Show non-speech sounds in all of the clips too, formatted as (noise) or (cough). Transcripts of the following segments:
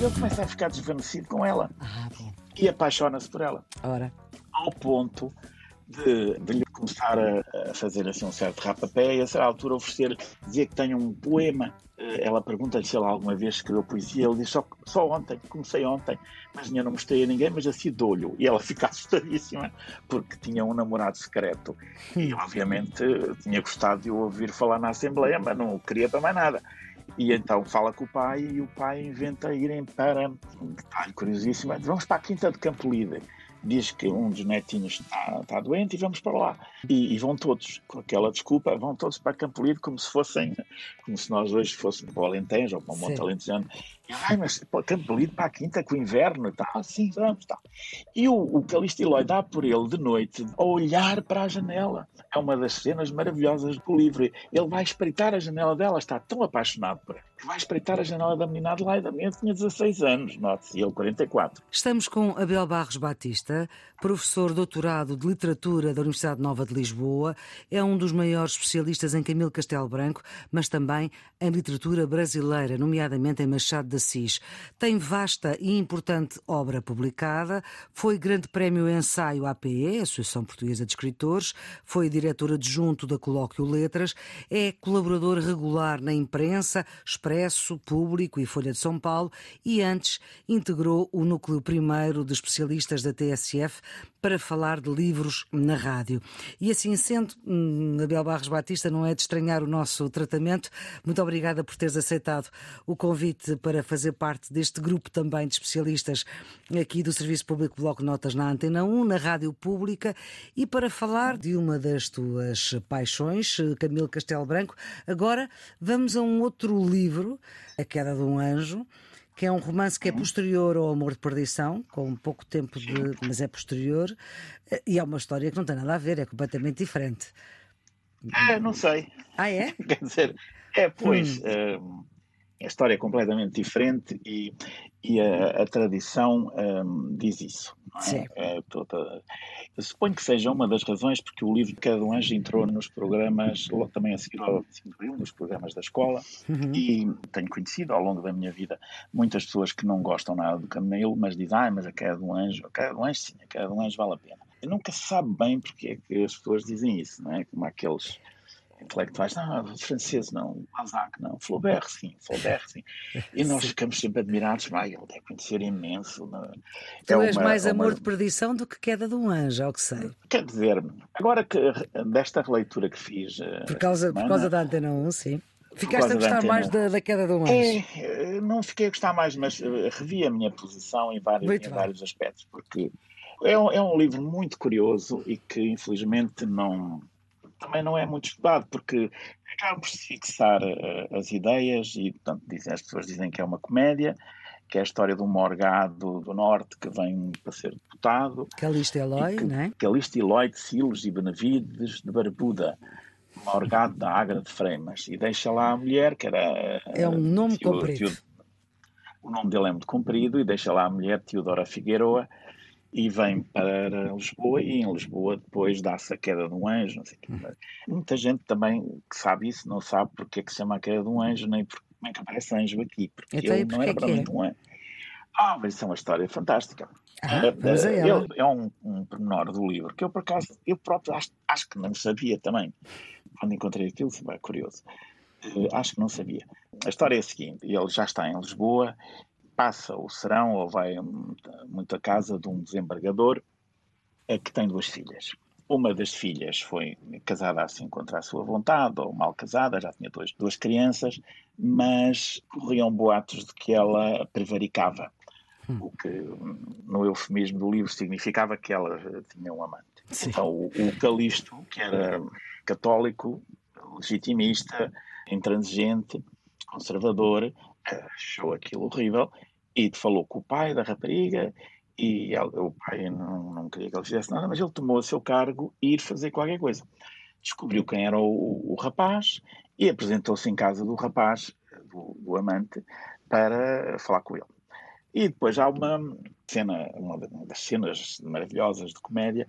Ele começa a ficar desvanecido com ela Ah, e apaixona-se por ela. Ora. ao ponto de, de lhe começar a, a fazer assim um certo rapapé e a certa altura oferecer, dizer que tem um poema. Eh, Ela pergunta-lhe se ele alguma vez escreveu poesia. Ele diz só, só ontem, comecei ontem, mas ainda não mostrei a ninguém, mas assim dou-lhe. E ela fica (laughs) assustadíssima porque tinha um namorado secreto. E obviamente tinha gostado de o ouvir falar na Assembleia, mas não queria para mais nada. E então fala com o pai e o pai inventa irem para, um detalhe curiosíssimo, vamos para a Quinta de Campo Líder diz que um dos netinhos está, está doente e vamos para lá. E, e vão todos, com aquela desculpa, vão todos para Campo Lido como se fossem, como se nós hoje fôssemos para o Alentejo ou para o Monte. Alentejano. Ai, mas Campo Lido, para a quinta, com o inverno e tal. Sim, vamos, tal. E o, o Calixto Eloy dá por ele de noite a olhar para a janela. É uma das cenas maravilhosas do livro. Ele vai espreitar a janela dela, está tão apaixonado por ela, que vai espreitar a janela da menina Adelaide. A menina tinha 16 anos, note-se, ele 44. Estamos com Abel Barros Batista, professor doutorado de Literatura da Universidade Nova de Lisboa. É um dos maiores especialistas em Camilo Castelo Branco, mas também em literatura brasileira, nomeadamente em Machado de Assis. Tem vasta e importante obra publicada, foi Grande Prémio Ensaio APE, Associação Portuguesa de Escritores, foi diretor adjunto da Colóquio Letras, é colaborador regular na imprensa, Expresso, Público e Folha de São Paulo e antes integrou o núcleo primeiro de especialistas da TSF para falar de livros na rádio. E assim sendo, hum, Abel Barros Batista, não é de estranhar o nosso tratamento. Muito obrigada por teres aceitado o convite para fazer parte deste grupo também de especialistas aqui do Serviço Público Bloco Notas na Antena 1, na Rádio Pública, e para falar de uma das tuas paixões, Camilo Castelo Branco. Agora vamos a um outro livro, A Queda de um Anjo que é um romance que é posterior ao Amor de Perdição, com pouco tempo de. mas é posterior, e é uma história que não tem nada a ver, é completamente diferente. Ah, não sei. Ah, é? (laughs) Quer dizer, é, pois, Hum. A história é completamente diferente e, e a, a tradição eh, diz isso. é? É toda- Eu suponho que seja uma das razões porque o livro Cada um Anjo entrou nos programas, logo também a seguir ao 5 de Abril, nos programas da escola, Uhum. e tenho conhecido ao longo da minha vida muitas pessoas que não gostam nada do Camilo, mas dizem, ah, mas a queda do anjo, a queda do anjo sim, a queda do anjo vale a pena. E nunca se sabe bem porque é que as pessoas dizem isso, não é? Como aqueles intelectuais, não, francês não, Balzac não, Flaubert sim, Flaubert sim. (laughs) E nós Sim. ficamos sempre admirados, mas ele deve conhecer imenso. não é? Tu É és uma- mais é uma- amor de perdição do que queda de um anjo, ao que sei. Quer dizer, agora que desta releitura que fiz. eh, Por causa, esta por causa semana, da Antena 1, sim. Ficaste a da gostar Antena mais 1. da, da queda de um anjo. É, eh, não fiquei a gostar mais, mas eh, revi a minha posição em vários, Muito em bem. vários aspectos, porque é um, é um livro muito curioso e que infelizmente não também não é muito estudado, porque acaba por se fixar eh, as ideias e portanto, dizem, as pessoas dizem que é uma comédia, que é a história de um morgado do norte que vem para ser deputado, Calixto Eloy, que, não é? Calixto Eloy de Silos e Benavides de Barbuda, morgado da Agra de Freimas, e deixa lá a mulher, que era... É um nome Teo- comprido. Teo- o nome dele é muito comprido, e deixa lá a mulher Teodora Figueroa, e vem para Lisboa, e em Lisboa depois dá-se a queda de um anjo, não sei o quê. Mas Muita gente também que sabe isso não sabe porque é que se chama a queda de um anjo, nem por, como é que aparece anjo aqui, porque Então, ele não era que propriamente um anjo. Ah, mas isso é uma história fantástica. Ah, a eh, ela. ele- é um, um pormenor do livro que eu, por acaso, eu próprio acho, acho que não sabia também. Quando encontrei aquilo, foi curioso. Eh, acho que não sabia. A história é a seguinte: ele já está em Lisboa, passa o serão ou vai hum, muito à casa de um desembargador eh, que tem duas filhas. Uma das filhas foi casada assim contra a sua vontade, ou mal casada, já tinha dois, duas crianças, mas corriam boatos de que ela prevaricava o que no eufemismo do livro significava que ela tinha um amante. Sim. Então o, o Calixto, que era católico, legitimista, intransigente, conservador, achou aquilo horrível e falou com o pai da rapariga e ela- o pai não, não queria que ele fizesse nada, mas ele tomou o seu cargo e ir fazer qualquer coisa. Descobriu quem era o, o rapaz e apresentou-se em casa do rapaz, do, do amante, para falar com ele. E depois há uma cena, uma das cenas maravilhosas de comédia,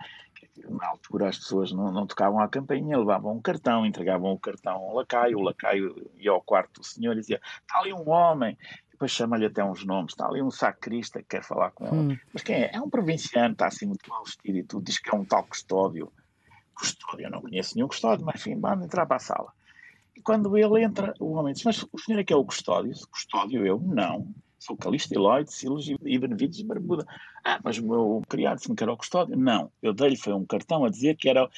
na altura as pessoas não, não, tocavam a campainha, levavam um cartão, entregavam o cartão ao lacaio, o lacaio ia ao quarto do senhor e dizia, está ali um homem, depois chama-lhe até uns nomes, está ali um sacrista que quer falar com ele. Hum. Mas quem é? É um provinciano, está assim muito mal vestido e tudo, diz que é um tal custódio. Custódio, eu não conheço nenhum custódio, mas enfim, vamos entrar para a sala. E quando ele entra, o homem diz, mas o senhor é que é o custódio? Custódio eu? Não. Sou Calixto, Eloy, Silas e Benevides e Barbuda. Ah, mas o meu criado disse-me que era o custódio. Não, eu dei-lhe foi um cartão a dizer que era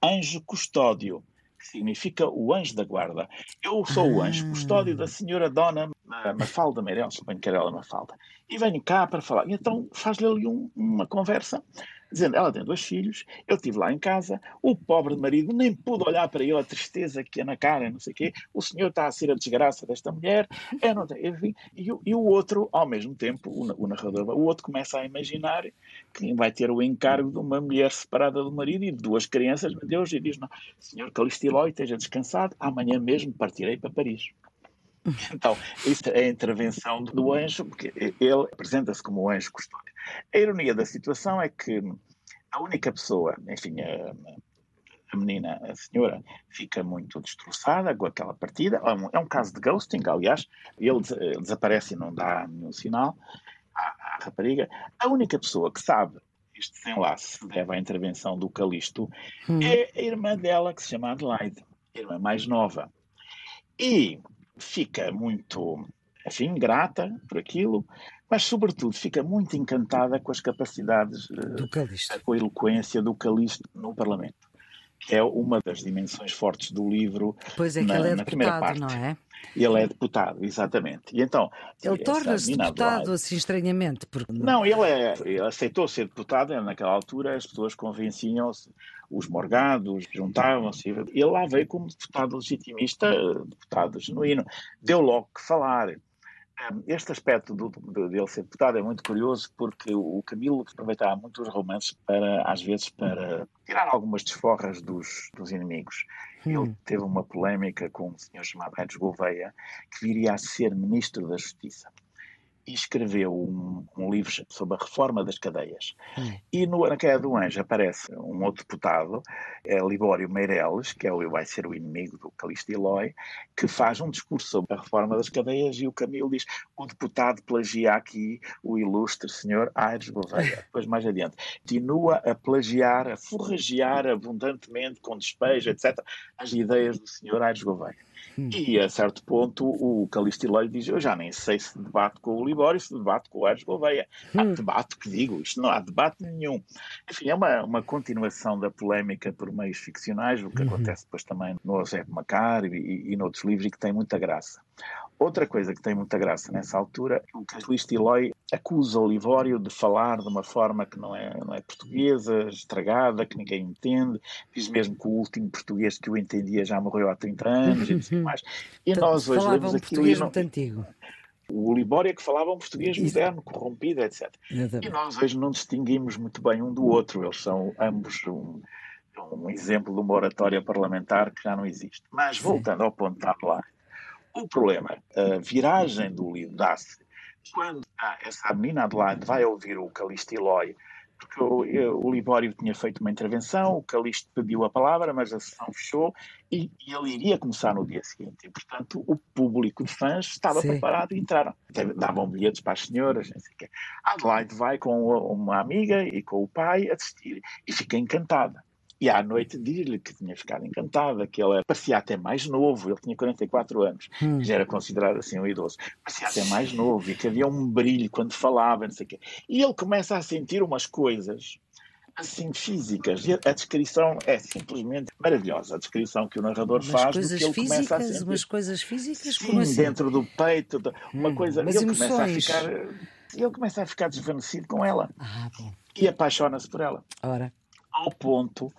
anjo custódio, que significa o anjo da guarda. Eu sou o anjo custódio da senhora Dona Mafalda Meirelles, suponho que era ela Mafalda. E venho cá para falar. Então faz-lhe ali um, uma conversa dizendo ela tem dois filhos, eu estive lá em casa, o pobre marido nem pude olhar para ele, a tristeza que é na cara, não sei o quê, o senhor está a ser a desgraça desta mulher, eu não tenho, enfim, e, e, o outro, ao mesmo tempo, o, o, narrador, o outro começa a imaginar que vai ter o encargo de uma mulher separada do marido e de duas crianças, meu Deus, e diz, não, senhor Calistilói, esteja descansado, amanhã mesmo partirei para Paris. (laughs) Então, isso é a intervenção do anjo, porque ele apresenta-se como o anjo custódio. A ironia da situação é que a única pessoa, enfim, a, a menina, a senhora, fica muito destroçada com aquela partida. É um, é um caso de ghosting, aliás, ele desaparece e não dá nenhum sinal à, à rapariga. A única pessoa que sabe este desenlace se deve à intervenção do Calisto hum. é a irmã dela, que se chama Adelaide, a irmã mais nova. E fica muito, enfim, grata por aquilo, mas sobretudo fica muito encantada com as capacidades, do Calixto. com a eloquência do Calixto no Parlamento, é uma das dimensões fortes do livro. Pois é, na, que ele é na primeira deputado, parte. não é? Ele é deputado, exatamente. E então, ele torna-se deputado assim estranhamente. Porque... Não, ele, é, ele aceitou ser deputado, naquela altura as pessoas convenciam-se, os morgados juntavam-se. Ele lá veio como deputado legitimista, deputado genuíno. Deu logo que falar. Este aspecto do, do, dele ser deputado é muito curioso porque o Camilo aproveitava muito os romances para, às vezes, para tirar algumas desforras dos, dos inimigos. Hum. Ele teve uma polémica com um senhor chamado Redes Gouveia, que viria a ser ministro da Justiça escreveu um, um, livro sobre a reforma das cadeias. Hum. E no, na Queda do Anjo aparece um outro deputado, é Libório Meireles, que é o, vai ser o inimigo do Calixto Eloy, que faz um discurso sobre a reforma das cadeias e o Camilo diz o deputado plagia aqui o ilustre senhor Aires Gouveia. (laughs) Depois mais adiante, continua a plagiar, a forragear abundantemente, com despejo, etc., as ideias do senhor Aires Gouveia. Hum. E a certo ponto o Calixto Eloy diz: Eu já nem sei se debate com o Libório, se debate com o Aires Gouveia. Há hum. debate que digo, isto não há debate nenhum. Enfim, é uma, uma continuação da polémica por meios ficcionais, o que uhum. acontece depois também no José Macar e, e, e noutros livros, e que tem muita graça. Outra coisa que tem muita graça nessa altura, o Calixto Eloy acusa o Livório de falar de uma forma que não é, não é portuguesa, estragada, que ninguém entende. Diz mesmo que o último português que o entendia já morreu há 30 anos e assim mais. E nós hoje lemos aquilo e não... muito antigo. O Libório é que falava um português moderno, corrompido, etc. Exatamente. E nós hoje não distinguimos muito bem um do outro. Eles são ambos um, um exemplo de uma oratória parlamentar que já não existe. Mas voltando ao ponto de lá, o problema, a viragem do livro dá-se quando ah, essa menina Adelaide vai ouvir o Calixto Eloy, porque o, o Libório tinha feito uma intervenção, o Calixto pediu a palavra, mas a sessão fechou e, e, ele iria começar no dia seguinte. E, portanto, o público de fãs estava Sim. preparado e entraram. Davam bilhetes para as senhoras, não sei o quê. Adelaide vai com uma amiga e com o pai assistir e fica encantada. E à noite diz-lhe que tinha ficado encantada, que ele parecia até mais novo, ele tinha 44 anos, hum. já era considerado assim um idoso, parecia até mais novo e que havia um brilho quando falava, não sei o quê. E ele começa a sentir umas coisas assim físicas. E a descrição é simplesmente maravilhosa. A descrição que o narrador umas faz coisas do que ele físicas, começa a sentir. Umas coisas físicas? Sim, assim? dentro do peito, uma hum, coisa. Mas ele emoções. começa a ficar. Ele começa a ficar desvanecido com ela. Ah, e apaixona-se por ela. Ora. Ao ponto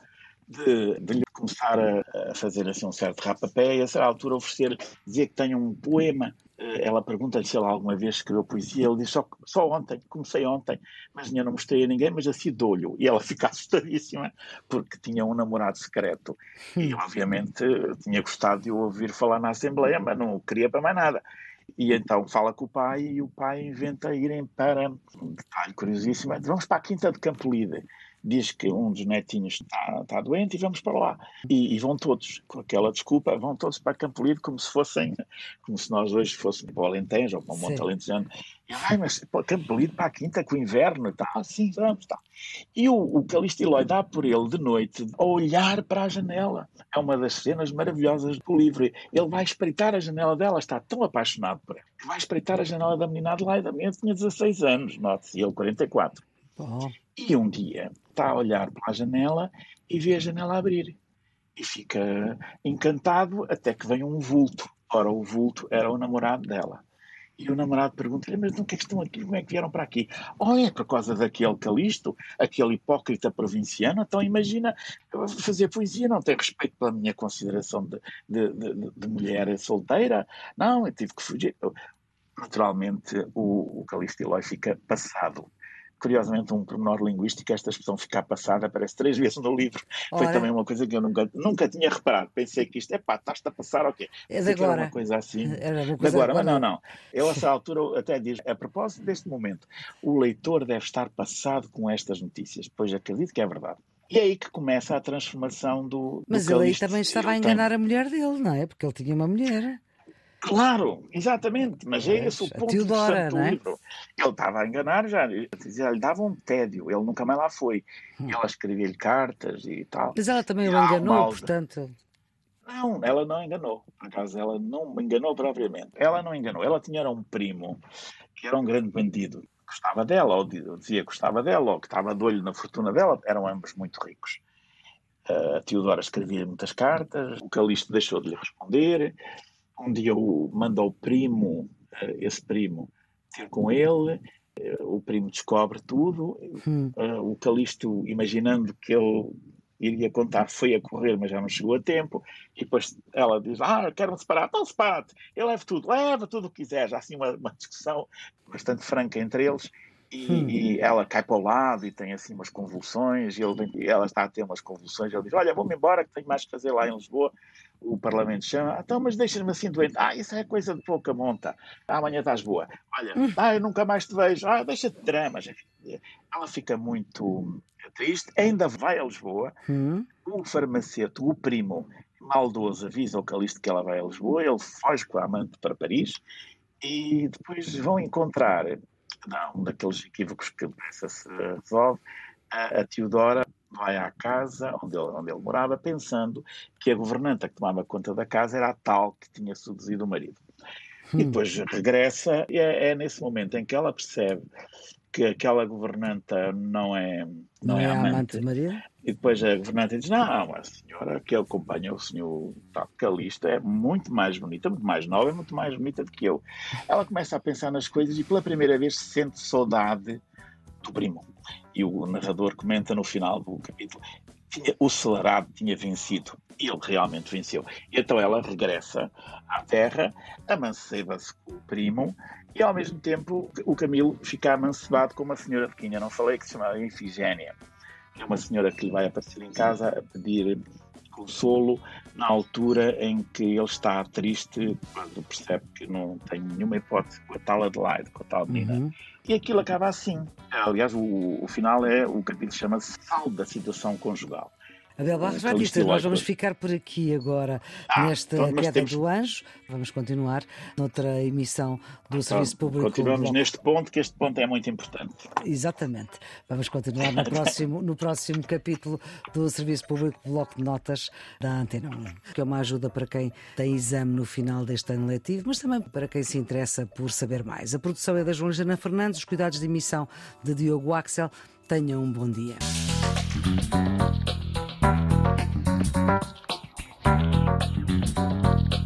de, de lhe começar a, a, fazer assim um certo rapapé e a certa altura oferecer, dizer que tem um poema. Eh, ela pergunta-lhe se ele alguma vez escreveu poesia. Ele diz só, só ontem, comecei ontem, mas ainda não mostrei a ninguém, mas assim dou-lhe. E ela (laughs) fica assustadíssima porque tinha um namorado secreto. E obviamente tinha gostado de o ouvir falar na Assembleia, mas não queria para mais nada. E então fala com o pai e o pai inventa irem para, um detalhe curiosíssimo, vamos para a Quinta de Campolide diz que um dos netinhos está, está doente e vamos para lá. E, e, vão todos, com aquela desculpa, vão todos para Campolide como se fossem, como se nós hoje fôssemos para o Alentejo ou para o Monte Alentejano. E, ai, mas para Campolide, para a Quinta, com o inverno e tal. Ah, sim, vamos, tal. E o, o Calixto Eloy dá por ele de noite a olhar para a janela. É uma das cenas maravilhosas do livro. Ele vai espreitar a janela dela, está tão apaixonado por ela, que vai espreitar a janela da menina Adelaide. A menina tinha 16 anos, note-se, e ele 44. Oh. E um dia está a olhar para a janela e vê a janela abrir. E fica encantado até que vem um vulto. Ora, o vulto era o namorado dela. E o namorado pergunta-lhe, mas não que é que estão aqui? Como é que vieram para aqui? Oh, é por causa daquele Calisto, aquele hipócrita provinciano. Então imagina fazer poesia, não tem respeito pela minha consideração de, de, de, de mulher solteira. Não, eu tive que fugir. Naturalmente, o, o Calisto Eloy fica passado curiosamente, um pormenor linguístico, esta expressão ficar passada aparece três (laughs) vezes no livro. Ora. Foi também uma coisa que eu nunca, nunca tinha reparado. Pensei que isto, é pá, estás-te a passar o quê? É de agora. Era uma coisa assim. (laughs) Era uma coisa agora, mas não, não. Eu, a (laughs) essa altura, até diz, a propósito deste momento, o leitor deve estar passado com estas notícias, pois acredito que é verdade. E é aí que começa a transformação do. Mas do ele aí também estava a enganar a mulher dele, não é? Porque ele tinha uma mulher. Claro, exatamente, mas é esse o ponto Teodora, do é? livro. Ele estava a enganar já, ele dava um tédio, ele nunca mais lá foi. Hum. Ela escrevia-lhe cartas e tal. Mas ela também o enganou, portanto. Não, ela não enganou. Por acaso, ela não enganou propriamente. Ela não enganou. Ela tinha um primo que era um grande bandido. Gostava dela, ou dizia que gostava dela, ou que estava de olho na fortuna dela. Eram ambos muito ricos. A Teodora escrevia muitas cartas, o Calixto deixou de lhe responder um dia o, manda o primo, eh, esse primo, ter com ele, eh, o primo descobre tudo, hum. Eh, o Calixto, imaginando que ele iria contar, foi a correr, mas já não chegou a tempo, e depois ela diz, ah, quero-me separar, então separa-te, eu levo tudo, leva tudo o que quiser, já assim uma, uma discussão bastante franca entre eles, e, hum. e, ela cai para o lado e tem assim umas convulsões, e ele, ela está a ter umas convulsões, ele diz, olha, vou-me embora que tenho mais que fazer lá em Lisboa, o Parlamento chama, então, mas deixa-me assim doente. Ah, isso é coisa de pouca monta. Ah, amanhã estás boa. Olha, hum. ah, eu nunca mais te vejo. Ah, deixa-te dramas. Ela fica muito triste, ainda vai a Lisboa. Hum. O farmacêutico, o primo, maldoso, avisa ao Calixto que ela vai a Lisboa. Ele foge com a amante para Paris e depois vão encontrar, não, um daqueles equívocos que depressa se resolve, a, a Teodora vai à casa onde ele, onde ele morava, pensando que a governanta que tomava conta da casa era a tal que tinha seduzido o marido. Hum. E depois regressa, e é, é, nesse momento em que ela percebe que aquela governanta não é, não, não é, é amante. de Maria? E depois a governanta diz: Não, a senhora que acompanha o senhor tá, Calista é muito mais bonita, muito mais nova, é muito mais bonita do que eu. Ela começa a pensar nas coisas e pela primeira vez sente saudade do primo. E o narrador comenta no final do capítulo: tinha, o celarado tinha vencido. Ele realmente venceu. Então ela regressa à terra, amanceba-se com o primo e ao mesmo tempo o Camilo fica amancebado com uma senhora eu não falei, que se chama Infigénia, é uma senhora que lhe vai aparecer em casa a pedir consolo na altura em que ele está triste, quando percebe que não tem nenhuma hipótese com a tal Adelaide, com a tal menina. Uhum. E aquilo acaba assim. Aliás, o, o final é, o capítulo chama-se Sal da Situação Conjugal. Abel Barros Batista, nós vamos ficar por aqui agora ah, nesta então, queda temos... do anjo. Vamos continuar noutra emissão do então, Serviço Público. Continuamos neste ponto, que este ponto é muito importante. Exatamente. Vamos continuar no (laughs) próximo, no próximo capítulo do Serviço Público Bloco de Notas da Antena 1, que é uma ajuda para quem tem exame no final deste ano letivo, mas também para quem se interessa por saber mais. A produção é da Joana Jana Fernandes, os cuidados de emissão de Diogo Axel. Tenham um bom dia. Thank you.